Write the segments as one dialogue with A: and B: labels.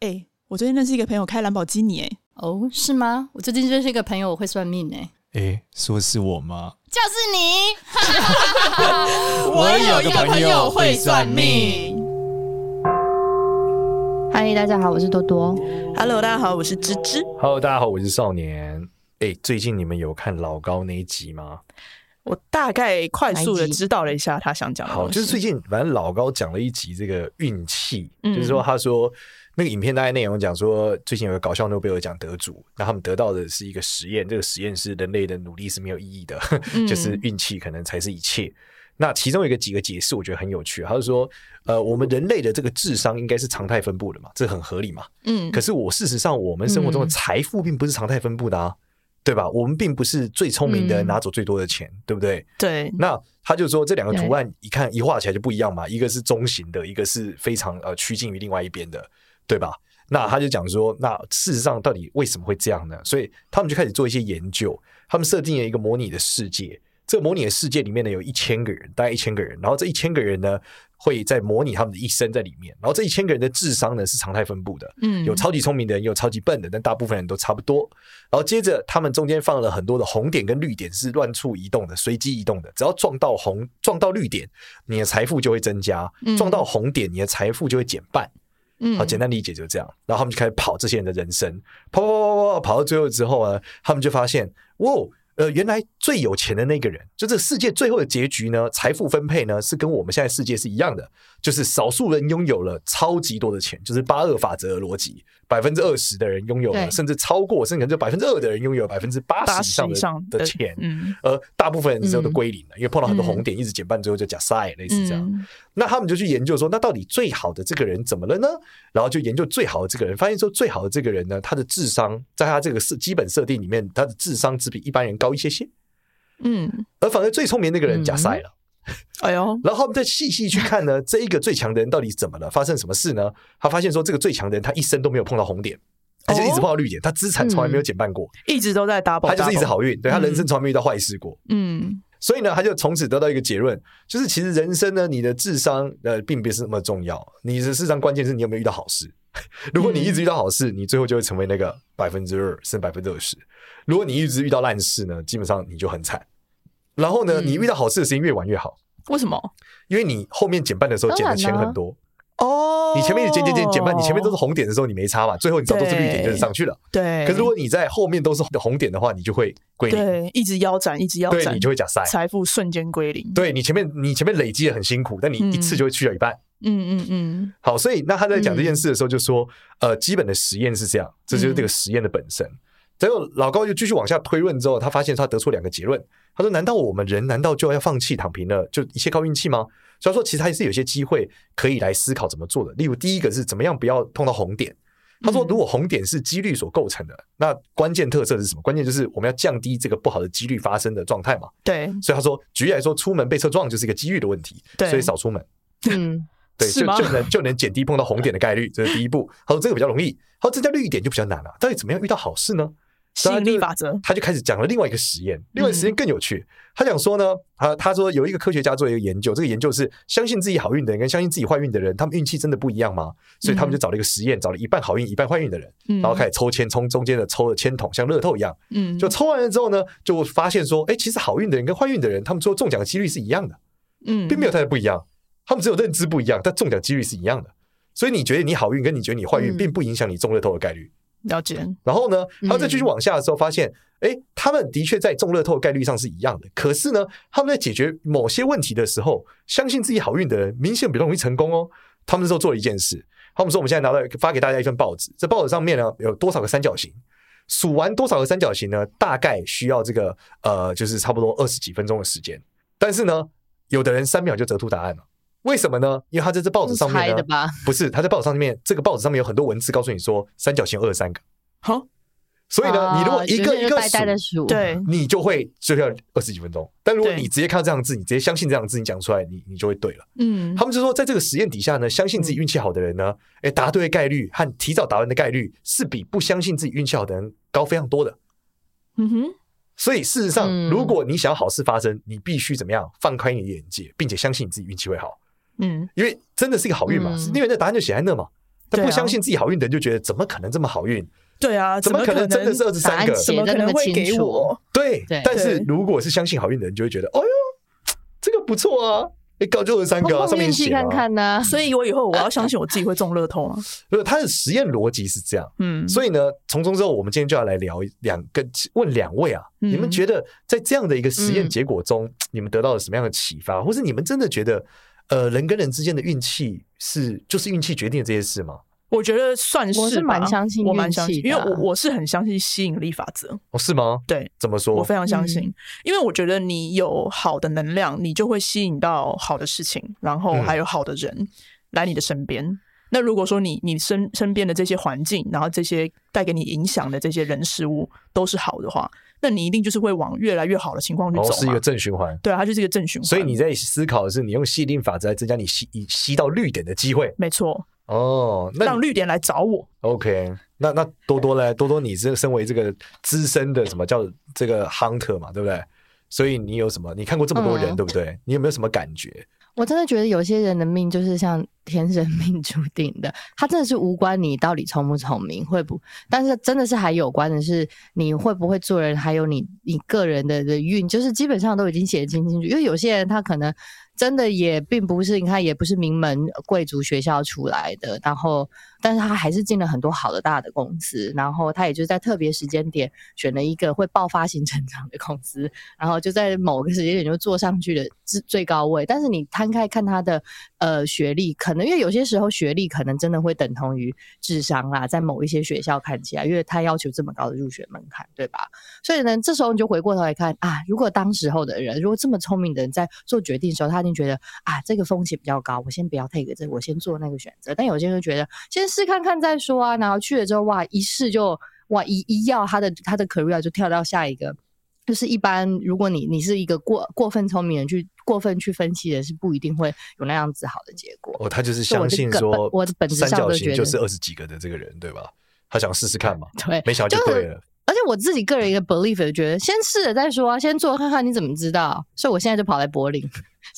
A: 哎、欸，我最近认识一个朋友开兰博基尼，哎，
B: 哦，是吗？我最近认识一个朋友，我会算命，哎，
C: 哎，说是我吗？
B: 就是你，
A: 我有一个朋友会算命。
B: 嗨，大家好，我是多多。
A: Hello，大家好，我是芝芝。
C: Hello，大家好，我是少年。哎，最近你们有看老高那一集吗？
A: 我大概快速的知道了一下他想讲的。
C: 好，就是最近反正老高讲了一集这个运气，嗯、就是说他说那个影片大概内容讲说，最近有个搞笑诺贝尔奖得主，那他们得到的是一个实验，这个实验是人类的努力是没有意义的，嗯、就是运气可能才是一切。那其中有一个几个解释，我觉得很有趣。他就说，呃，我们人类的这个智商应该是常态分布的嘛，这很合理嘛。嗯，可是我事实上，我们生活中的财富并不是常态分布的啊。对吧？我们并不是最聪明的人拿走最多的钱，嗯、对不对？
A: 对。
C: 那他就说这两个图案一看一画起来就不一样嘛，一个是中型的，一个是非常呃趋近于另外一边的，对吧？那他就讲说，那事实上到底为什么会这样呢？所以他们就开始做一些研究，他们设定了一个模拟的世界。这个模拟的世界里面呢，有一千个人，大概一千个人。然后这一千个人呢，会在模拟他们的一生在里面。然后这一千个人的智商呢，是常态分布的，嗯，有超级聪明的人，有超级笨的，但大部分人都差不多。然后接着他们中间放了很多的红点跟绿点，是乱处移动的，随机移动的。只要撞到红，撞到绿点，你的财富就会增加；撞到红点，你的财富就会减半。嗯，好，简单理解就这样。然后他们就开始跑这些人的人生，跑跑跑跑跑，跑到最后之后呢，他们就发现，哇！呃，原来最有钱的那个人，就这个世界最后的结局呢，财富分配呢是跟我们现在世界是一样的，就是少数人拥有了超级多的钱，就是八二法则的逻辑，百分之二十的人拥有了，甚至超过，甚至可能就百分之二的人拥有百分之八十以上的钱，嗯，而大部分人之后都归零了，因为碰到很多红点，一直减半，最后就假赛，类似这样。那他们就去研究说，那到底最好的这个人怎么了呢？然后就研究最好的这个人，发现说最好的这个人呢，他的智商在他这个设基本设定里面，他的智商只比一般人高一些些。嗯，而反而最聪明那个人假赛了。哎呦，然后我们再细细去看呢，这一个最强的人到底怎么了？发生什么事呢？他发现说，这个最强的人他一生都没有碰到红点，他就一直碰到绿点，他资产从来没有减半过，
A: 一直都在 double，
C: 他就是一直好运，对，他人生从来没遇到坏事过。嗯。所以呢，他就从此得到一个结论，就是其实人生呢，你的智商呃并不是那么重要，你的智商关键是你有没有遇到好事。如果你一直遇到好事，你最后就会成为那个百分之二甚至百分之二十。如果你一直遇到烂事呢，基本上你就很惨。然后呢，你遇到好事的时间越晚越好。
A: 为什么？
C: 因为你后面减半的时候减的钱很多。哦，你前面减减减减半，你前面都是红点的时候你没差嘛，最后你找都是绿点就是上去了。对。可是如果你在后面都是红点的话，你就会归零。
A: 对，一直腰斩，一直腰斩，
C: 对，你就会假塞，
A: 财富瞬间归零。
C: 对，你前面你前面累积的很辛苦，但你一次就会去掉一半。嗯嗯嗯。好，所以那他在讲这件事的时候就说，呃，基本的实验是这样，这就是这个实验的本身。结果老高就继续往下推论之后，他发现他得出两个结论。他说：“难道我们人难道就要放弃躺平了，就一切靠运气吗？”所以说，其实还是有些机会可以来思考怎么做的。例如，第一个是怎么样不要碰到红点。他说，如果红点是几率所构成的，那关键特色是什么？关键就是我们要降低这个不好的几率发生的状态嘛。
A: 对。
C: 所以他说，举例来说，出门被车撞就是一个几率的问题，对，所以少出门。嗯，对，就就能就能减低碰到红点的概率，这是第一步。他说这个比较容易。他说增加绿点就比较难了。到底怎么样遇到好事呢？
A: 吸引力法则，
C: 他就开始讲了另外一个实验，另外一个实验更有趣。他讲说呢，他他说有一个科学家做了一个研究，这个研究是相信自己好运的人跟相信自己坏运的人，他们运气真的不一样吗？所以他们就找了一个实验，找了一半好运一半坏运的人，然后开始抽签，从中间的抽了签筒，像乐透一样，嗯，就抽完了之后呢，就发现说，哎，其实好运的人跟坏运的人，他们说中奖的几率是一样的，嗯，并没有太不一样，他们只有认知不一样，但中奖几率是一样的。所以你觉得你好运，跟你觉得你坏运，并不影响你中乐透的概率。
A: 了解。
C: 然后呢，他再继续往下的时候，发现，哎、嗯，他们的确在中乐透概率上是一样的。可是呢，他们在解决某些问题的时候，相信自己好运的人，明显比较容易成功哦。他们那时候做了一件事，他们说，我们现在拿到发给大家一份报纸，这报纸上面呢有多少个三角形？数完多少个三角形呢？大概需要这个呃，就是差不多二十几分钟的时间。但是呢，有的人三秒就得出答案了。为什么呢？因为他在这报纸上面呢，不是他在报纸上面，这个报纸上面有很多文字告诉你说三角形二十三个。好，所以呢，你如果一个一个数，对，你就会就要二十几分钟。但如果你直接看到这样字，你直接相信这样字，你讲出来，你你就会对了。嗯，他们就说，在这个实验底下呢，相信自己运气好的人呢，哎，答对的概率和提早答完的概率是比不相信自己运气好的人高非常多的。嗯哼，所以事实上，如果你想要好事发生，你必须怎么样？放开你的眼界，并且相信你自己运气会好。嗯，因为真的是一个好运嘛，嗯、因为那答案就写在那嘛。他不相信自己好运的人就觉得怎么可能这么好运？
D: 对啊，
C: 怎么可能真的是二十三个？
D: 怎么可能会给我？
C: 对，但是如果是相信好运的人，就会觉得，哎呦，这个不错啊。哎，搞就二三个，上面写
B: 看看呢。
D: 所以我以后我要相信我自己会中乐透啊。
C: 不是，他的实验逻辑是这样。嗯，所以呢，从中之后，我们今天就要来聊两个，问两位啊，你们觉得在这样的一个实验结果中，你们得到了什么样的启发，或是你们真的觉得，呃，人跟人之间的运气是就是运气决定这些事吗？
D: 我觉得算是，
B: 我是蛮相信，
D: 我蛮相信，因为我我是很相信吸引力法则。
C: 哦，是吗？
D: 对，
C: 怎么说？
D: 我非常相信，因为我觉得你有好的能量，你就会吸引到好的事情，然后还有好的人来你的身边。那如果说你你身身边的这些环境，然后这些带给你影响的这些人事物都是好的话，那你一定就是会往越来越好的情况去走，
C: 是一个正循环。
D: 对啊，它就是一个正循环。
C: 所以你在思考的是，你用吸引力法则来增加你吸吸到绿点的机会。
D: 没错。
C: 哦，那
D: 让绿点来找我。
C: OK，那那多多呢？多多，你这身为这个资深的什么叫这个 hunter 嘛，对不对？所以你有什么？你看过这么多人，嗯、对不对？你有没有什么感觉？
B: 我真的觉得有些人的命就是像天生命 注定的，他真的是无关你到底聪不聪明，会不？但是真的是还有关的是你会不会做人，还有你你个人的的运，就是基本上都已经写得清清楚。因为有些人他可能。真的也并不是，你看也不是名门贵族学校出来的，然后，但是他还是进了很多好的大的公司，然后他也就在特别时间点选了一个会爆发性成长的公司，然后就在某个时间点就坐上去了最最高位。但是你摊开看他的呃学历，可能因为有些时候学历可能真的会等同于智商啦，在某一些学校看起来，因为他要求这么高的入学门槛，对吧？所以呢，这时候你就回过头来看啊，如果当时候的人，如果这么聪明的人在做决定的时候，他已经。觉得啊，这个风险比较高，我先不要 take 这，我先做那个选择。但有些人觉得先试看看再说啊，然后去了之后，哇，一试就哇一一要他的他的 career 就跳到下一个。就是一般，如果你你是一个过过分聪明人，去过分去分析的，是不一定会有那样子好的结果。
C: 哦，他就是相信说，
B: 我的本质上都觉得
C: 就是二十几个的这个人，对吧？他想试试看嘛，
B: 对，
C: 没想到就对了。
B: 而且我自己个人一个 belief 就觉得，先试了再说啊，先做看看，你怎么知道？所以我现在就跑来柏林，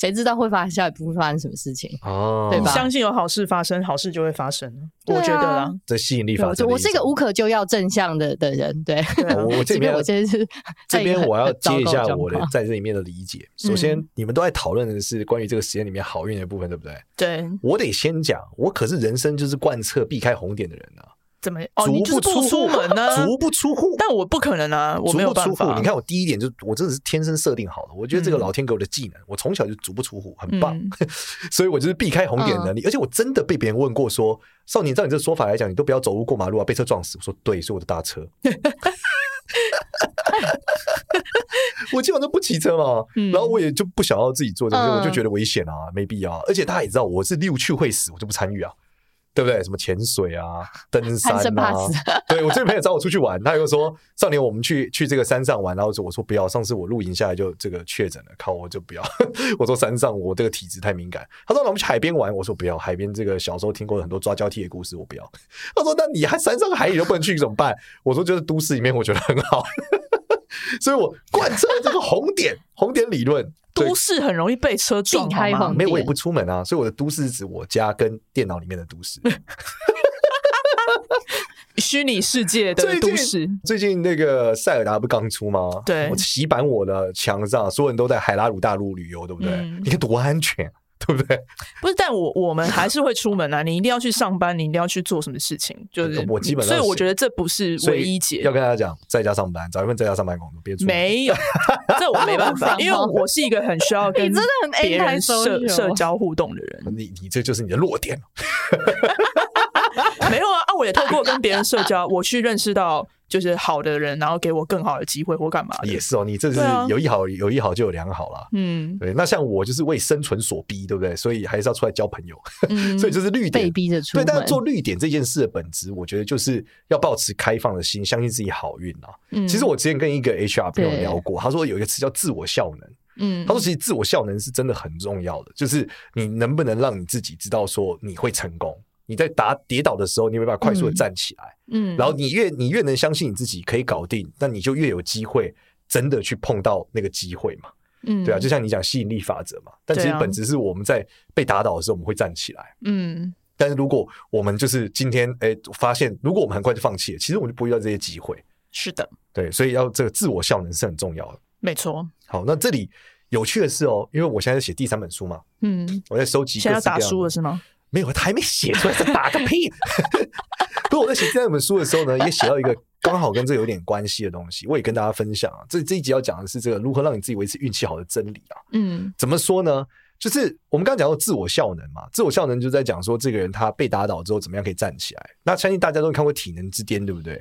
B: 谁知道会发生下一步会发生什么事情？哦，对吧？
D: 相信有好事发生，好事就会发生。我觉得啦，
C: 这吸引力法则。
B: 我是一个无可救药正向的的人，对。
C: 我这边，
B: 我这是
C: 这边我要接一下我的在这里面的理解。首先，你们都在讨论的是关于这个实验里面好运的部分，对不对？
D: 对。
C: 我得先讲，我可是人生就是贯彻避开红点的人啊。
D: 怎么？哦，你就是不出门呢？
C: 足不出户。
D: 但我不可能啊，我没有办法。
C: 你看，我第一点就是我真的是天生设定好的。我觉得这个老天给我的技能，我从小就足不出户，很棒。所以我就是避开红点能力。而且我真的被别人问过说：“少年，照你这个说法来讲，你都不要走路过马路啊，被车撞死。”我说：“对，是我的大车。”我基本上都不骑车嘛，然后我也就不想要自己做这个，我就觉得危险啊，没必要。而且大家也知道，我是六去会死，我就不参与啊。对不对？什么潜水啊、登山啊？对，我这个朋友找我出去玩，他又说：“少年，我们去去这个山上玩。”然后说：“我说不要。”上次我露营下来就这个确诊了，靠，我就不要。我说山上我这个体质太敏感。他说：“那我们去海边玩。”我说：“不要，海边这个小时候听过很多抓交替的故事，我不要。”他说：“那你还山上海里都不能去怎么办？”我说：“就是都市里面，我觉得很好。”所以，我贯彻这个红点红点理论。
D: 都市很容易被车撞开吗？
C: 没有，我也不出门啊。所以我的都市是指我家跟电脑里面的都市，
D: 虚拟世界的都市。
C: 最近那个塞尔达不刚出吗？
D: 对，
C: 我洗版我的墙上，所有人都在海拉鲁大陆旅游，对不对？嗯、你看多安全。对不对？
D: 不是，但我我们还是会出门啊！你一定要去上班，你一定要去做什么事情？就是
C: 我基本上，
D: 所以我觉得这不是唯一解。
C: 要跟大家讲，在家上班，找一份在家上班工作，别出门。
D: 没有，这我没办法，因为我是一个很需要跟别人社社交互动的人。
C: 你你这就是你的弱点。
D: 没有啊，啊，我也透过跟别人社交，我去认识到。就是好的人，然后给我更好的机会或干嘛？
C: 也是哦，你这是有一好，有一好就有两好了。嗯，对。那像我就是为生存所逼，对不对？所以还是要出来交朋友。嗯，所以就是绿点
B: 被逼着出门。
C: 对，但是做绿点这件事的本质，我觉得就是要保持开放的心，相信自己好运啊。嗯，其实我之前跟一个 HR 朋友聊过，他说有一个词叫自我效能。嗯，他说其实自我效能是真的很重要的，就是你能不能让你自己知道说你会成功。你在打跌倒的时候，你没办法快速的站起来，嗯，然后你越你越能相信你自己可以搞定，那你就越有机会真的去碰到那个机会嘛，嗯，对啊，就像你讲吸引力法则嘛，但其实本质是我们在被打倒的时候，我们会站起来，嗯，但是如果我们就是今天哎发现，如果我们很快就放弃了，其实我们就不会遇到这些机会。
D: 是的，
C: 对，所以要这个自我效能是很重要的。
D: 没错。
C: 好，那这里有趣的是哦，因为我现在在写第三本书嘛，
D: 嗯，
C: 我在收集。
D: 现在要打书了是吗？
C: 没有，他还没写出来，再打个屁！不过我在写第三本书的时候呢，也写到一个刚好跟这有点关系的东西，我也跟大家分享啊。这这一集要讲的是这个如何让你自己维持运气好的真理啊。
D: 嗯，
C: 怎么说呢？就是我们刚刚讲到自我效能嘛，自我效能就在讲说这个人他被打倒之后怎么样可以站起来。那相信大家都看过《体能之巅》，对不对？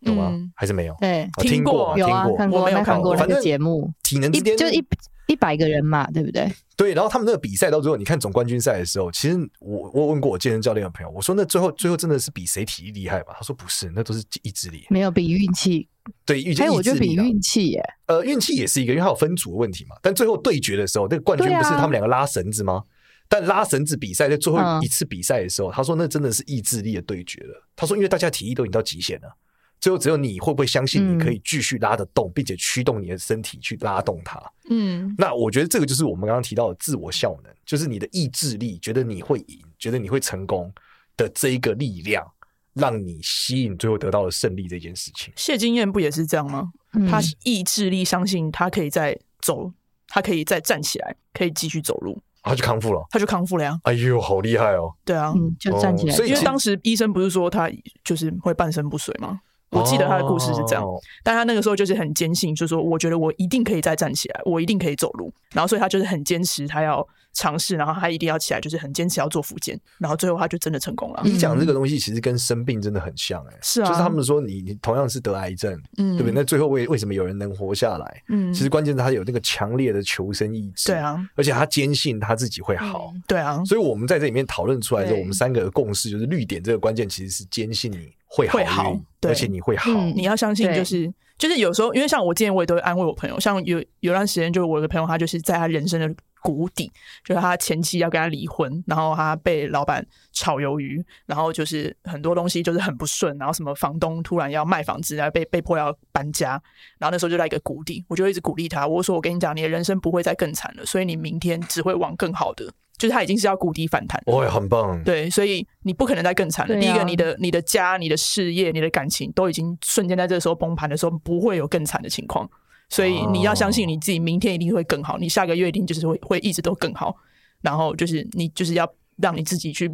C: 有吗？
D: 嗯、
C: 还是没有？
B: 对，
C: 听过，
B: 有啊，看过，
D: 我没有看过
B: 那个节目，《
C: 体能之巅》
B: 就一一百个人嘛，对不对？
C: 对，然后他们那个比赛到最后，你看总冠军赛的时候，其实我我问过我健身教练的朋友，我说那最后最后真的是比谁体力厉害吧？他说不是，那都是意志力，
B: 没有比运气。
C: 对，运气，
B: 还有我觉得比运气耶，
C: 呃，运气也是一个，因为它有分组的问题嘛。但最后对决的时候，那个冠军不是他们两个拉绳子吗？啊、但拉绳子比赛在最后一次比赛的时候，嗯、他说那真的是意志力的对决了。他说，因为大家体力都已经到极限了，最后只有你会不会相信你可以继续拉得动，嗯、并且驱动你的身体去拉动它。
D: 嗯，
C: 那我觉得这个就是我们刚刚提到的自我效能，就是你的意志力，觉得你会赢，觉得你会成功的这一个力量。让你吸引最后得到了胜利这件事情，
D: 谢金燕不也是这样吗？嗯、他意志力相信他可以再走，他可以再站起来，可以继续走路，
C: 他就康复了，
D: 他就康复了呀！
C: 哎呦，好厉害哦！
D: 对啊，
B: 嗯、就站起来。
C: 所以
D: 因为当时医生不是说他就是会半身不遂吗？我记得他的故事是这样，哦、但他那个时候就是很坚信，就是说我觉得我一定可以再站起来，我一定可以走路。然后所以他就是很坚持，他要尝试，然后他一定要起来，就是很坚持要做复健。然后最后他就真的成功了。
C: 你讲这个东西其实跟生病真的很像哎、欸，
D: 是啊，
C: 就是他们说你你同样是得癌症，嗯，对不对？那最后为为什么有人能活下来？嗯，其实关键是他有那个强烈的求生意志，
D: 对啊，
C: 而且他坚信他自己会好，
D: 嗯、对啊。
C: 所以我们在这里面讨论出来之后，我们三个的共识就是绿点这个关键其实是坚信你。会好，会好，而且你会好，
D: 嗯、你要相信，就是就是有时候，因为像我之前我也都会安慰我朋友，像有有段时间，就是我有个朋友，他就是在他人生的谷底，就是他前妻要跟他离婚，然后他被老板炒鱿鱼，然后就是很多东西就是很不顺，然后什么房东突然要卖房子，然后被被迫要搬家，然后那时候就在一个谷底，我就一直鼓励他，我说我跟你讲，你的人生不会再更惨了，所以你明天只会往更好的。就是他已经是要谷底反弹，
C: 哦，很棒。
D: 对，所以你不可能再更惨了。啊、第一个，你的你的家、你的事业、你的感情都已经瞬间在这个时候崩盘的时候，不会有更惨的情况。所以你要相信你自己，明天一定会更好。你下个月一定就是会会一直都更好。然后就是你就是要让你自己去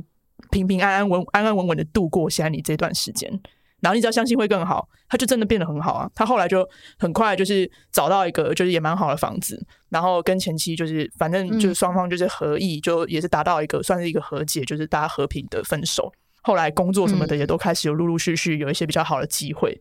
D: 平平安安稳安安稳稳的度过现在你这段时间。然后你只要相信会更好，他就真的变得很好啊！他后来就很快就是找到一个就是也蛮好的房子，然后跟前妻就是反正就是双方就是合意，嗯、就也是达到一个算是一个和解，就是大家和平的分手。后来工作什么的也都开始有陆陆续续有一些比较好的机会，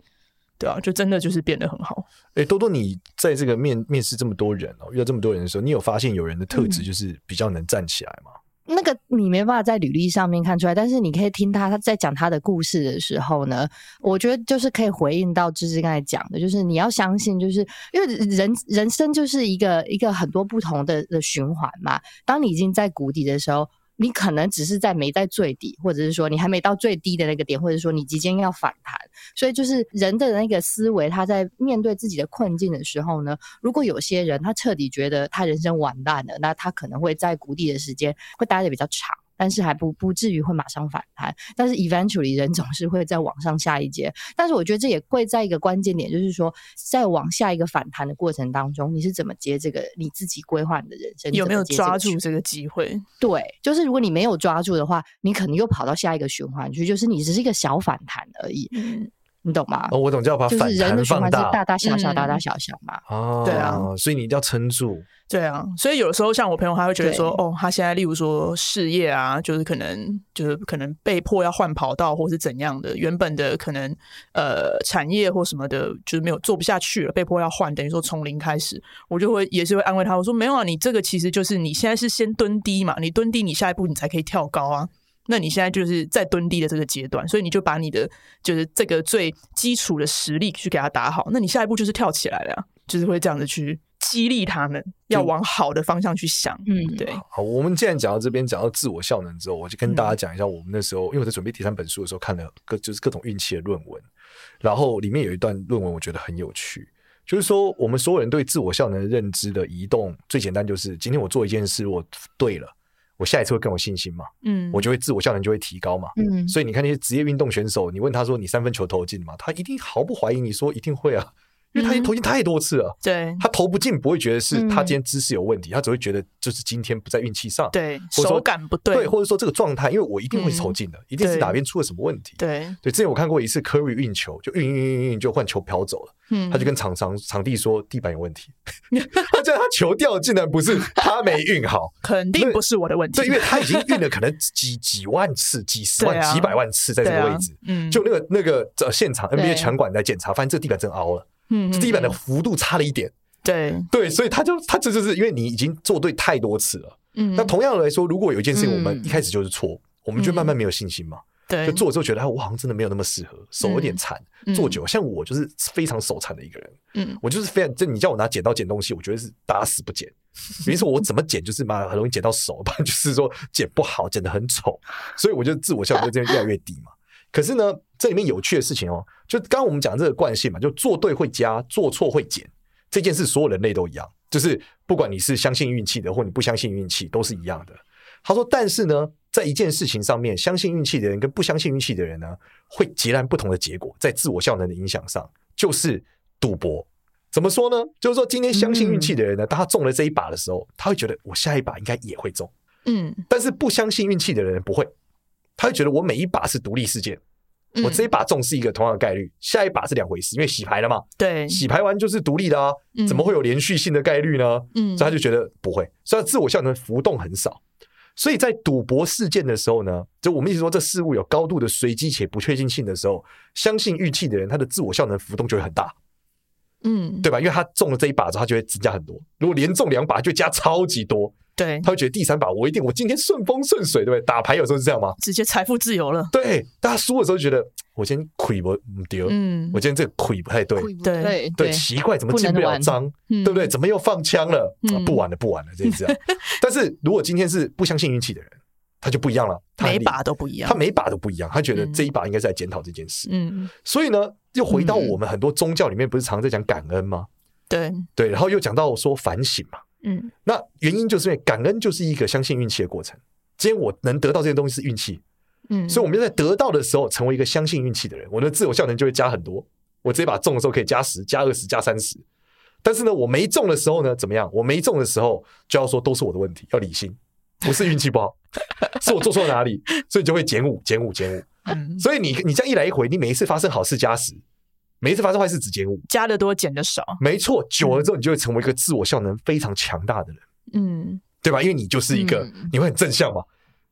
D: 对啊，就真的就是变得很好。
C: 哎，多多，你在这个面面试这么多人哦，遇到这么多人的时候，你有发现有人的特质就是比较能站起来吗？嗯
B: 那个你没办法在履历上面看出来，但是你可以听他他在讲他的故事的时候呢，我觉得就是可以回应到芝芝刚才讲的，就是你要相信，就是因为人人生就是一个一个很多不同的的循环嘛。当你已经在谷底的时候。你可能只是在没在最底，或者是说你还没到最低的那个点，或者说你即将要反弹。所以就是人的那个思维，他在面对自己的困境的时候呢，如果有些人他彻底觉得他人生完蛋了，那他可能会在谷底的时间会待的比较长。但是还不不至于会马上反弹，但是 eventually 人总是会再往上下一阶。但是我觉得这也会在一个关键点，就是说在往下一个反弹的过程当中，你是怎么接这个你自己规划你的人生？
D: 有没有抓住这个机会？
B: 对，就是如果你没有抓住的话，你可能又跑到下一个循环去，就是你只是一个小反弹而已。嗯。你懂吗？
C: 哦，我懂，就要把反弹放大，
B: 大大小小，大大小小嘛。
C: 哦，对啊，所以你一定要撑住。
D: 对啊，所以有的时候像我朋友，他会觉得说，哦，他现在例如说事业啊，就是可能就是可能被迫要换跑道，或是怎样的，原本的可能呃产业或什么的，就是没有做不下去了，被迫要换，等于说从零开始。我就会也是会安慰他，我说没有啊，你这个其实就是你现在是先蹲低嘛，你蹲低，你下一步你才可以跳高啊。那你现在就是在蹲低的这个阶段，所以你就把你的就是这个最基础的实力去给他打好，那你下一步就是跳起来了呀，就是会这样子去激励他们要往好的方向去想。嗯，对。
C: 好，我们既然讲到这边，讲到自我效能之后，我就跟大家讲一下，我们那时候、嗯、因为我在准备第三本书的时候，看了各就是各种运气的论文，然后里面有一段论文我觉得很有趣，就是说我们所有人对自我效能的认知的移动，最简单就是今天我做一件事，我对了。我下一次会更有信心嘛，嗯，我就会自我效能就会提高嘛，嗯，所以你看那些职业运动选手，你问他说你三分球投进嘛？他一定毫不怀疑你说一定会啊。因为他已经投进太多次了，
D: 对，
C: 他投不进不会觉得是他今天姿势有问题，他只会觉得就是今天不在运气上，
D: 对，手感不对，
C: 对，或者说这个状态，因为我一定会投进的，一定是哪边出了什么问题，
D: 对，
C: 对。之前我看过一次 Curry 运球，就运运运运就换球飘走了，嗯，他就跟场场场地说地板有问题，他叫他球掉竟然不是他没运好，
D: 肯定不是我的问题，
C: 对，因为他已经运了可能几几万次、几十万、几百万次在这个位置，嗯，就那个那个呃现场 NBA 场馆在检查，发现这个地板真凹了。嗯，地板的幅度差了一点，
D: 对
C: 对，所以他就他这就是因为你已经做对太多次了。嗯，那同样的来说，如果有一件事情我们一开始就是错，我们就慢慢没有信心嘛。对，就做了之后觉得哎，我好像真的没有那么适合，手有点残，做久，像我就是非常手残的一个人。嗯，我就是非常，就你叫我拿剪刀剪东西，我觉得是打死不剪。比如说我怎么剪，就是嘛，很容易剪到手，不然就是说剪不好，剪得很丑，所以我就自我效能就这样越来越低嘛。可是呢，这里面有趣的事情哦，就刚刚我们讲这个惯性嘛，就做对会加，做错会减，这件事所有人类都一样，就是不管你是相信运气的，或你不相信运气，都是一样的。他说，但是呢，在一件事情上面，相信运气的人跟不相信运气的人呢，会截然不同的结果，在自我效能的影响上，就是赌博。怎么说呢？就是说，今天相信运气的人呢，当他中了这一把的时候，他会觉得我下一把应该也会中，嗯，但是不相信运气的人不会。他会觉得我每一把是独立事件，嗯、我这一把中是一个同样的概率，下一把是两回事，因为洗牌了嘛。
D: 对，
C: 洗牌完就是独立的啊，嗯、怎么会有连续性的概率呢？嗯，所以他就觉得不会，所以他自我效能浮动很少。所以在赌博事件的时候呢，就我们一直说这事物有高度的随机且不确定性的时候，相信运气的人，他的自我效能浮动就会很大。嗯，对吧？因为他中了这一把之后，他就会增加很多。如果连中两把，就加超级多。
D: 对，
C: 他会觉得第三把我一定，我今天顺风顺水，对不对？打牌有时候是这样吗？
D: 直接财富自由了。
C: 对，大家输的时候觉得我今天亏不丢，嗯，我今天这个亏不太对，
D: 对
C: 对，奇怪，怎么进不了章，对不对？怎么又放枪了？不玩了，不玩了，这样。但是如果今天是不相信运气的人，他就不一样了，
D: 每把都不一样，
C: 他每把都不一样，他觉得这一把应该是在检讨这件事。嗯，所以呢，又回到我们很多宗教里面，不是常常在讲感恩吗？
D: 对
C: 对，然后又讲到说反省嘛。嗯，那原因就是因为感恩就是一个相信运气的过程。今天我能得到这些东西是运气，嗯，所以我们就在得到的时候成为一个相信运气的人，我的自我效能就会加很多。我这把中的时候可以加十、加二十、加三十，但是呢，我没中的时候呢，怎么样？我没中的时候就要说都是我的问题，要理性，不是运气不好，是我做错哪里，所以就会减五、减五、减五。嗯，所以你你这样一来一回，你每一次发生好事加十。每一次发生坏事只减五，
D: 加的多减的少，
C: 没错。久了之后，你就会成为一个自我效能非常强大的人，嗯，对吧？因为你就是一个，你会很正向嘛，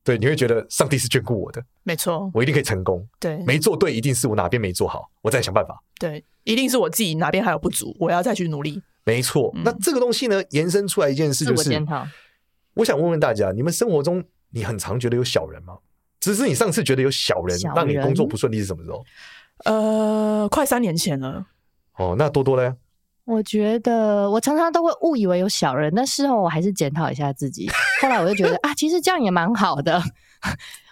C: 对，你会觉得上帝是眷顾我的，
D: 没错，
C: 我一定可以成功。
D: 对，
C: 没做对，一定是我哪边没做好，我再想办法。
D: 对，一定是我自己哪边还有不足，我要再去努力。
C: 没错。那这个东西呢，延伸出来一件事就是，我想问问大家，你们生活中你很常觉得有小人吗？只是你上次觉得有小人让你工作不顺利是什么时候？
D: 呃，快三年前了。
C: 哦，那多多呢？
B: 我觉得我常常都会误以为有小人，但事后我还是检讨一下自己。后来我就觉得 啊，其实这样也蛮好的。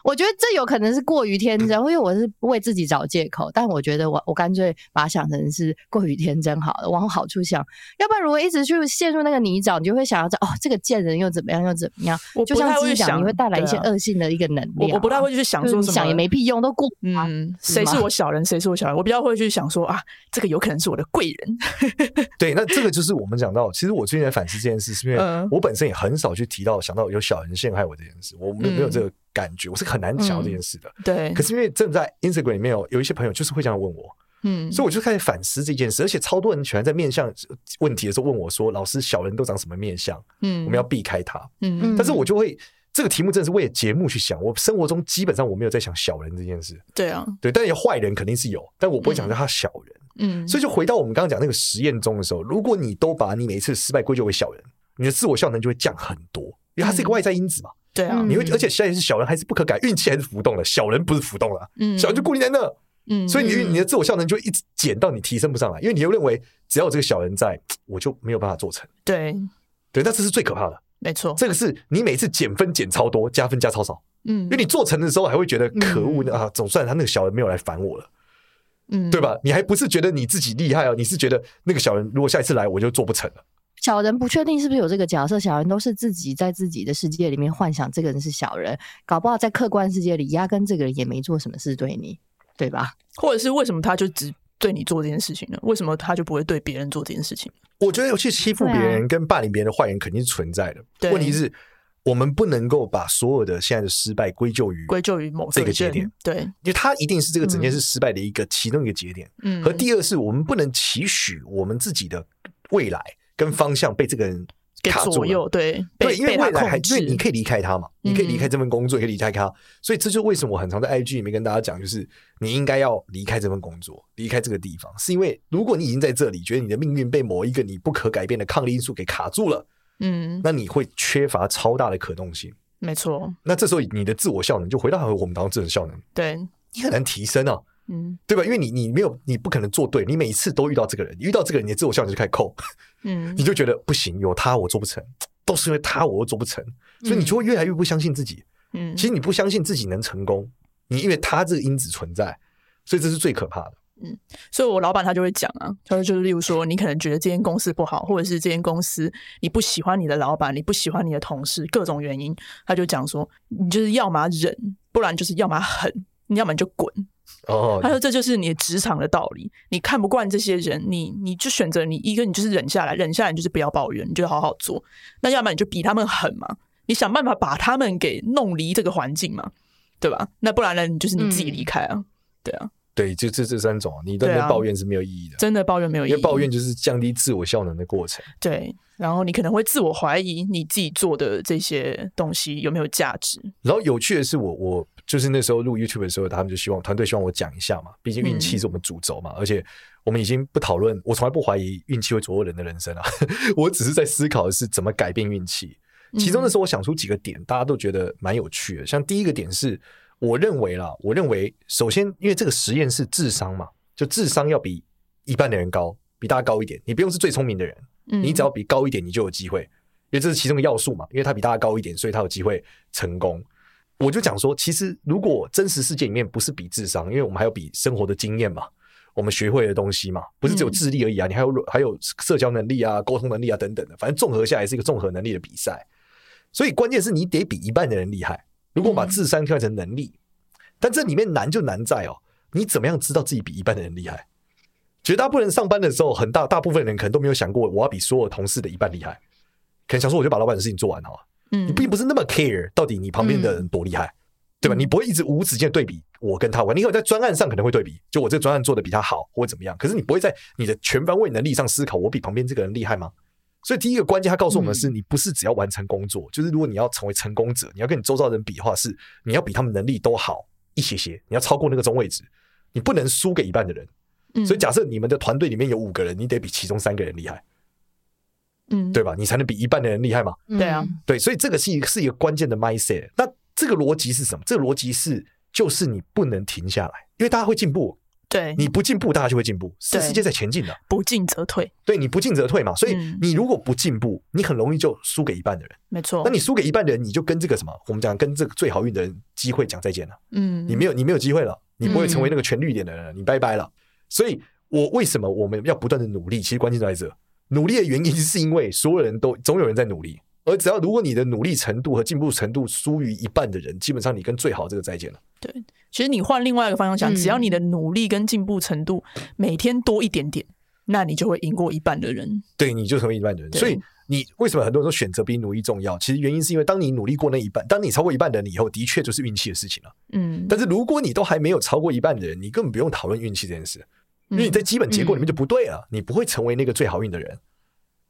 B: 我觉得这有可能是过于天真，因为我是为自己找借口。但我觉得我我干脆把它想成是过于天真好了，往好处想。要不然如果一直去陷入那个泥沼，你就会想要找哦，这个贱人又怎么样又怎么样？我就像自己讲，你会带来一些恶性的一个能量。
D: 我不太会去想说什么，
B: 想也没屁用，都过。
D: 嗯，谁是我小人，谁是我小人？我比较会去想说啊，这个有可能是我的贵人。
C: 对，那这个就是我们讲到，其实我最近在反思这件事，是因为我本身也很少去提到想到有小人陷害我这件事，我没有没有这个。感觉我是很难想到这件事的，
D: 嗯、对。
C: 可是因为正在 Instagram 里面有有一些朋友就是会这样问我，嗯，所以我就开始反思这件事，而且超多人喜欢在面相问题的时候问我说：“老师，小人都长什么面相？嗯，我们要避开他。”嗯，但是我就会这个题目真的是为了节目去想，我生活中基本上我没有在想小人这件事。
D: 对啊，
C: 对，但是坏人肯定是有，但我不会讲叫他小人。嗯，所以就回到我们刚刚讲那个实验中的时候，如果你都把你每一次失败归咎为小人，你的自我效能就会降很多，因为它是一个外在因子嘛。
D: 对啊，
C: 你会，而且现在是小人还是不可改，运气还是浮动的，小人不是浮动了，嗯，小人就固定在那，嗯，所以你你的自我效能就一直减到你提升不上来，因为你又认为只要有这个小人在，我就没有办法做成，
D: 对，
C: 对，那这是最可怕的，
D: 没错，
C: 这个是你每次减分减超多，加分加超少，嗯，因为你做成的时候还会觉得可恶啊，总算他那个小人没有来烦我了，嗯，对吧？你还不是觉得你自己厉害哦，你是觉得那个小人如果下一次来我就做不成了。
B: 小人不确定是不是有这个角色，小人都是自己在自己的世界里面幻想这个人是小人，搞不好在客观世界里压根这个人也没做什么事对你，对吧？
D: 或者是为什么他就只对你做这件事情呢？为什么他就不会对别人做这件事情？
C: 我觉得有去欺负别人跟霸凌别人的坏人肯定是存在的，
D: 对
C: 问题是。我们不能够把所有的现在的失败归咎于
D: 归咎于某
C: 这个节点，
D: 对，
C: 因为它一定是这个整件事失败的一个其中一个节点。嗯，和第二是我们不能期许我们自己的未来跟方向被这个人卡住
D: 左右，对
C: 对，因为未来还因为你可以离开他嘛，你可以离开这份工作，也可以离开他，所以这就是为什么我很常在 IG 里面跟大家讲，就是你应该要离开这份工作，离开这个地方，是因为如果你已经在这里，觉得你的命运被某一个你不可改变的抗力因素给卡住了，嗯，那你会缺乏超大的可动性。
D: 没错，
C: 那这时候你的自我效能就回到我们当中自我效能，
D: 对，
C: 你很难提升啊，嗯，对吧？因为你你没有你不可能做对，你每一次都遇到这个人，遇到这个人，你的自我效能就开始扣，嗯，你就觉得不行，有他我做不成，都是因为他我又做不成，所以你就会越来越不相信自己，嗯，其实你不相信自己能成功，你因为他这个因子存在，所以这是最可怕的。
D: 嗯，所以我老板他就会讲啊，他说就是例如说，你可能觉得这间公司不好，或者是这间公司你不喜欢你的老板，你不喜欢你的同事，各种原因，他就讲说，你就是要么忍，不然就是要么狠，你要么就滚。哦，他说这就是你的职场的道理，你看不惯这些人，你你就选择你一个，你就是忍下来，忍下来你就是不要抱怨，你就好好做。那要不然你就比他们狠嘛，你想办法把他们给弄离这个环境嘛，对吧？那不然呢，你就是你自己离开啊，嗯、对啊。对，
C: 就这这三种你都在抱怨是没有意义的，
D: 真的抱怨没有意义，
C: 因为抱怨就是降低自我效能的过程。
D: 对，然后你可能会自我怀疑你自己做的这些东西有没有价值。
C: 然后有趣的是我，我我就是那时候录 YouTube 的时候，他们就希望团队希望我讲一下嘛，毕竟运气是我们主轴嘛，嗯、而且我们已经不讨论，我从来不怀疑运气会左右人的人生啊，我只是在思考的是怎么改变运气。其中的时候，我想出几个点，大家都觉得蛮有趣的，像第一个点是。我认为啦，我认为首先，因为这个实验是智商嘛，就智商要比一般的人高，比大家高一点。你不用是最聪明的人，你只要比高一点，你就有机会。因为这是其中的要素嘛，因为他比大家高一点，所以他有机会成功。我就讲说，其实如果真实世界里面不是比智商，因为我们还有比生活的经验嘛，我们学会的东西嘛，不是只有智力而已啊，你还有还有社交能力啊、沟通能力啊等等的，反正综合下来是一个综合能力的比赛。所以关键是你得比一半的人厉害。如果把智商看成能力，嗯、但这里面难就难在哦，你怎么样知道自己比一般的人厉害？绝大部分人上班的时候，很大大部分人可能都没有想过我要比所有同事的一半厉害，可能想说我就把老板的事情做完好了。嗯，你并不是那么 care 到底你旁边的人多厉害，嗯、对吧？你不会一直无止境的对比我跟他玩，你可能在专案上可能会对比，就我这个专案做的比他好或者怎么样，可是你不会在你的全方位能力上思考我比旁边这个人厉害吗？所以第一个关键，他告诉我们的是，你不是只要完成工作，嗯、就是如果你要成为成功者，你要跟你周遭人比的话，是你要比他们能力都好一些些，你要超过那个中位值，你不能输给一半的人。嗯、所以假设你们的团队里面有五个人，你得比其中三个人厉害，嗯，对吧？你才能比一半的人厉害嘛？
D: 对啊，
C: 对，所以这个是一个是一个关键的 mindset。那这个逻辑是什么？这个逻辑是就是你不能停下来，因为大家会进步。
D: 对，
C: 你不进步，大家就会进步。是世界在前进的，
D: 不进则退。
C: 对，你不进则退嘛。所以你如果不进步，你很容易就输给一半的人。
D: 没错。
C: 那你输给一半的人，你就跟这个什么，我们讲跟这个最好运的人机会讲再见了。嗯，你没有，你没有机会了，你不会成为那个全绿点的人，你拜拜了。所以，我为什么我们要不断的努力？其实关键在这，努力的原因是因为所有人都总有人在努力，而只要如果你的努力程度和进步程度输于一半的人，基本上你跟最好这个再见了。
D: 对。其实你换另外一个方向想，只要你的努力跟进步程度每天多一点点，那你就会赢过一半的人。
C: 对，你就成为一半的人。所以你为什么很多人都选择比努力重要？其实原因是因为当你努力过那一半，当你超过一半的人以后，的确就是运气的事情了。嗯。但是如果你都还没有超过一半的人，你根本不用讨论运气这件事，因为你在基本结构里面就不对了，你不会成为那个最好运的人。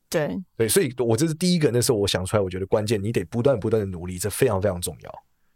D: 对
C: 对，所以我这是第一个，那时候我想出来，我觉得关键，你得不断不断的努力，这非常非常重要。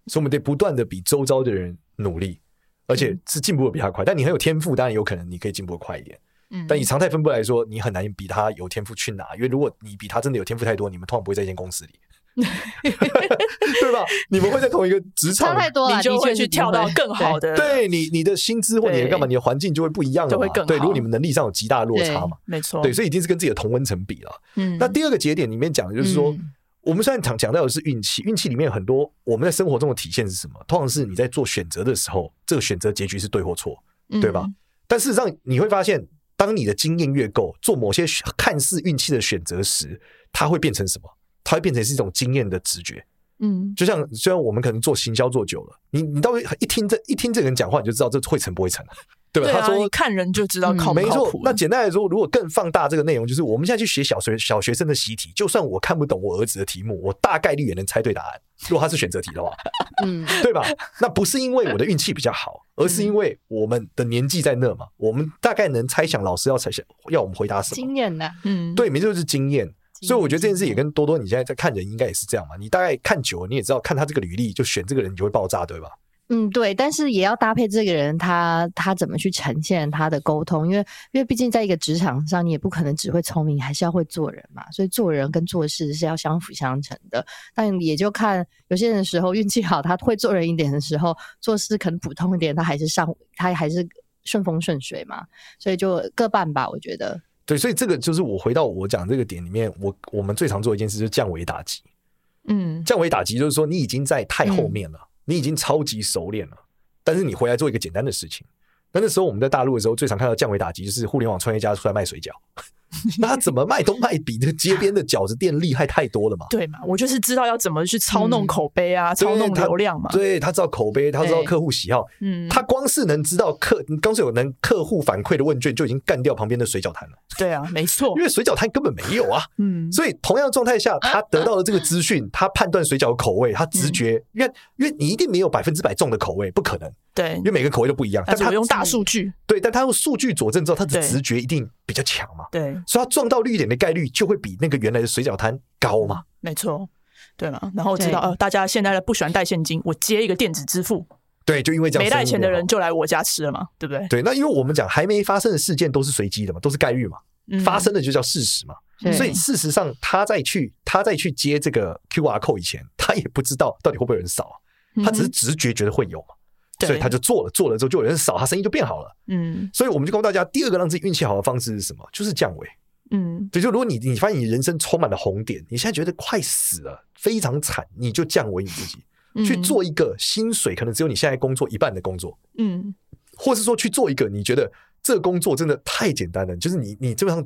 C: 所以我们得不断的比周遭的人努力，而且是进步的比他快。但你很有天赋，当然有可能你可以进步的快一点。嗯，但以常态分布来说，你很难比他有天赋去哪。因为如果你比他真的有天赋太多，你们通常不会在一间公司里，对吧？你们会在同一个职场，
B: 差太多了，
D: 你就会去跳到更好的。
C: 对你，你的薪资或你的干嘛，你的环境就会不一样了，就会更好。对，如果你们能力上有极大的落差嘛，
D: 没错。
C: 对，所以一定是跟自己的同温层比了。嗯，那第二个节点里面讲的就是说。我们虽然讲讲到的是运气，运气里面有很多我们在生活中的体现是什么？通常是你在做选择的时候，这个选择结局是对或错，对吧？嗯、但事实上你会发现，当你的经验越够，做某些看似运气的选择时，它会变成什么？它会变成是一种经验的直觉。
D: 嗯，
C: 就像虽然我们可能做行销做久了，你你到底一听这一听这个人讲话，你就知道这会成不会成。对吧？
D: 对啊、
C: 他
D: 说：“看人就知道靠不靠谱。”
C: 没错。那简单来说，如果更放大这个内容，就是我们现在去写小学小学生的习题，就算我看不懂我儿子的题目，我大概率也能猜对答案。如果他是选择题的话，
B: 嗯，
C: 对吧？那不是因为我的运气比较好，而是因为我们的年纪在那嘛，我们大概能猜想老师要猜想要我们回答什么。
B: 经验呢？嗯，
C: 对，没错，就是经验。所以我觉得这件事也跟多多你现在在看人应该也是这样嘛。你大概看久了，你也知道看他这个履历就选这个人，你就会爆炸，对吧？
B: 嗯，对，但是也要搭配这个人他他怎么去呈现他的沟通，因为因为毕竟在一个职场上，你也不可能只会聪明，还是要会做人嘛。所以做人跟做事是要相辅相成的。但也就看有些人的时候运气好，他会做人一点的时候，做事可能普通一点，他还是上他还是顺风顺水嘛。所以就各半吧，我觉得。
C: 对，所以这个就是我回到我讲这个点里面，我我们最常做一件事就是降维打击。
D: 嗯，
C: 降维打击就是说你已经在太后面了。嗯你已经超级熟练了，但是你回来做一个简单的事情。那那时候我们在大陆的时候，最常看到降维打击就是互联网创业家出来卖水饺。那他怎么卖都卖比这街边的饺子店厉害太多了嘛？
D: 对嘛？我就是知道要怎么去操弄口碑啊，嗯、操弄流量嘛。
C: 对，他知道口碑，他知道客户喜好。嗯，他光是能知道客，光是有能客户反馈的问卷，就已经干掉旁边的水饺摊了。
D: 对啊，没错，
C: 因为水饺摊根本没有啊。嗯，所以同样状态下，他得到了这个资讯，他判断水饺的口味，他直觉，嗯、因为因为你一定没有百分之百中的口味，不可能。
D: 对，
C: 因为每个口味都不一样。
D: 但是他用大数据，
C: 对，但他用数据佐证之后，他的直觉一定比较强嘛。
D: 对，
C: 所以他撞到绿点的概率就会比那个原来的水饺摊高嘛。
D: 没错，对嘛。然后知道，呃，大家现在的不喜欢带现金，我接一个电子支付。
C: 对，就因为这样，
D: 没带钱的人就来我家吃了嘛，对不对？
C: 对，那因为我们讲还没发生的事件都是随机的嘛，都是概率嘛。嗯，发生的就叫事实嘛。所以事实上，他在去他在去接这个 QR code 以前，他也不知道到底会不会有人扫，他只是直觉觉得会有嘛。所以他就做了，做了之后就有人扫，他生意就变好了。嗯，所以我们就告诉大家，第二个让自己运气好的方式是什么？就是降维。嗯，对，就如果你你发现你人生充满了红点，你现在觉得快死了，非常惨，你就降维你自己，去做一个薪水可能只有你现在工作一半的工作。嗯，或是说去做一个你觉得这个工作真的太简单了，就是你你基本上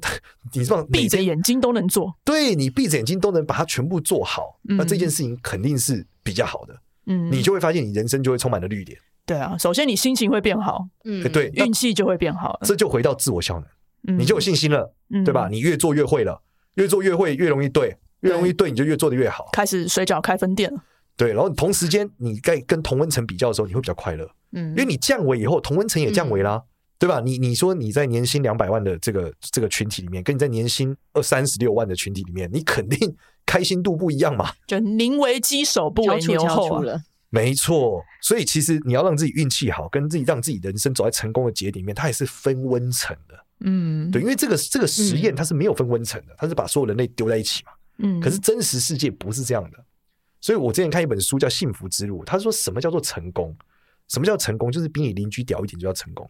C: 你这样
D: 闭着眼睛都能做，
C: 对，你闭着眼睛都能把它全部做好，那这件事情肯定是比较好的。嗯，你就会发现你人生就会充满了绿点。
D: 对啊，首先你心情会变好，
C: 嗯，对，
D: 运气就会变好了，
C: 这就回到自我效能，你就有信心了，嗯。对吧？你越做越会了，越做越会，越容易对，越容易对，你就越做的越好。
D: 开始水饺开分店了，
C: 对，然后同时间你在跟同温层比较的时候，你会比较快乐，嗯，因为你降维以后，同温层也降维啦，对吧？你你说你在年薪两百万的这个这个群体里面，跟你在年薪二三十六万的群体里面，你肯定开心度不一样嘛，
D: 就宁为鸡首不为牛后了。
C: 没错，所以其实你要让自己运气好，跟自己让自己人生走在成功的节点里面，它也是分温层的。嗯，对，因为这个这个实验它是没有分温层的，它是把所有人类丢在一起嘛。嗯，可是真实世界不是这样的。所以我之前看一本书叫《幸福之路》，他说什么叫做成功？什么叫成功？就是比你邻居屌一点就叫成功。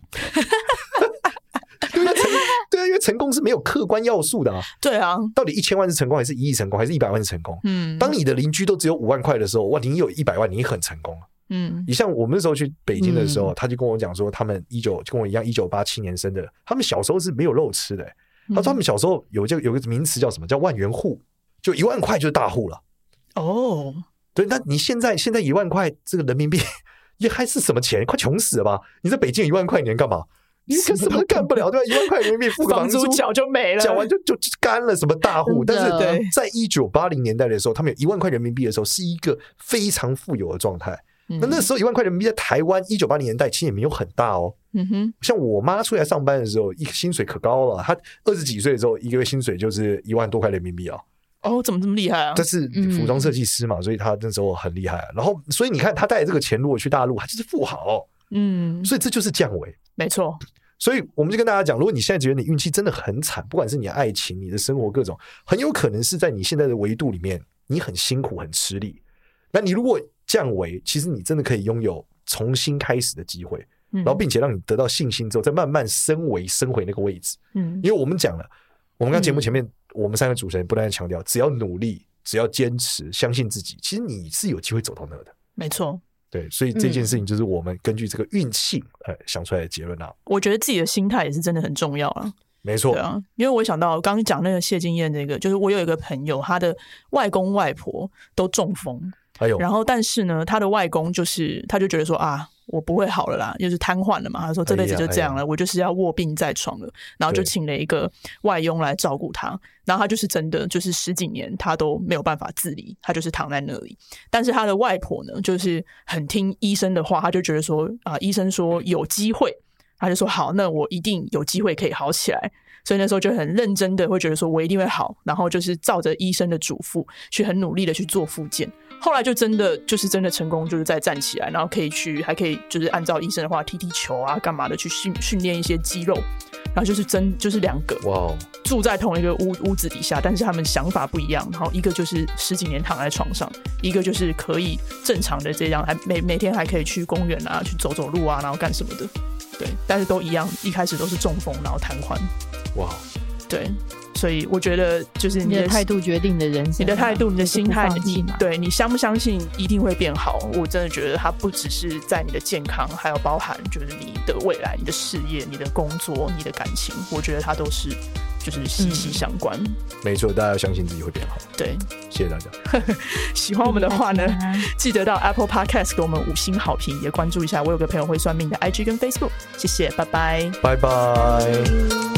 C: 因为成功是没有客观要素的啊。
D: 对啊，
C: 到底一千万是成功，还是一亿成功，还是一百万是成功？嗯，当你的邻居都只有五万块的时候，哇，你有一百万，你很成功。嗯，你像我们那时候去北京的时候，他就跟我讲说，他们一九跟我一样，一九八七年生的，他们小时候是没有肉吃的。他说他们小时候有这有个名词叫什么？叫万元户，就一万块就是大户了。
D: 哦，
C: 对，那你现在现在一万块这个人民币 也还是什么钱？快穷死了吧？你在北京一万块，你能干嘛？你可什么都干不了，对吧？一万块人民币付个房租，
D: 缴就没了，
C: 缴完就就干了。什么大户？但是在一九八零年代的时候，他们有一万块人民币的时候，是一个非常富有的状态。那那时候一万块人民币在台湾一九八零年代其实也没有很大哦。嗯哼，像我妈出来上班的时候，一薪水可高了。她二十几岁的时候，一个月薪水就是一万多块人民币啊。
D: 哦，怎么这么厉害啊？
C: 这是服装设计师嘛，所以她那时候很厉害。然后，所以你看，她带着这个钱如果去大陆，她就是富豪。嗯，所以这就是降维，
D: 没错。
C: 所以我们就跟大家讲，如果你现在觉得你运气真的很惨，不管是你的爱情、你的生活各种，很有可能是在你现在的维度里面，你很辛苦、很吃力。那你如果降维，其实你真的可以拥有重新开始的机会，然后并且让你得到信心之后，再慢慢升维、升回那个位置。嗯，因为我们讲了，我们刚节目前面，我们三个主持人不断强调，只要努力，只要坚持，相信自己，其实你是有机会走到那的。
D: 没错。
C: 对，所以这件事情就是我们根据这个运气呃想出来的结论啊。
D: 我觉得自己的心态也是真的很重要啊。
C: 没错。
D: 对啊，因为我想到刚刚讲那个谢金燕，那个就是我有一个朋友，他的外公外婆都中风，
C: 哎呦，
D: 然后但是呢，他的外公就是他就觉得说啊。我不会好了啦，就是瘫痪了嘛。他说这辈子就这样了，哎哎、我就是要卧病在床了。然后就请了一个外佣来照顾他。然后他就是真的，就是十几年他都没有办法自理，他就是躺在那里。但是他的外婆呢，就是很听医生的话，他就觉得说啊、呃，医生说有机会，他就说好，那我一定有机会可以好起来。所以那时候就很认真的会觉得说我一定会好，然后就是照着医生的嘱咐去很努力的去做复健。后来就真的就是真的成功，就是再站起来，然后可以去，还可以就是按照医生的话踢踢球啊，干嘛的去训训练一些肌肉，然后就是真就是两个哇，住在同一个屋屋子底下，但是他们想法不一样，然后一个就是十几年躺在床上，一个就是可以正常的这样，还每每天还可以去公园啊，去走走路啊，然后干什么的，对，但是都一样，一开始都是中风，然后瘫痪，哇，对。所以我觉得，就是你的态度决定你的人生，你的态度、你的心态，你对你相不相信一定会变好？我真的觉得它不只是在你的健康，还有包含就是你的未来、你的事业、你的工作、你的感情，我觉得它都是就是息息相关。嗯、没错，大家要相信自己会变好。对，谢谢大家。喜欢我们的话呢，记得到 Apple Podcast 给我们五星好评，也关注一下我有个朋友会算命的 IG 跟 Facebook。谢谢，拜拜，拜拜。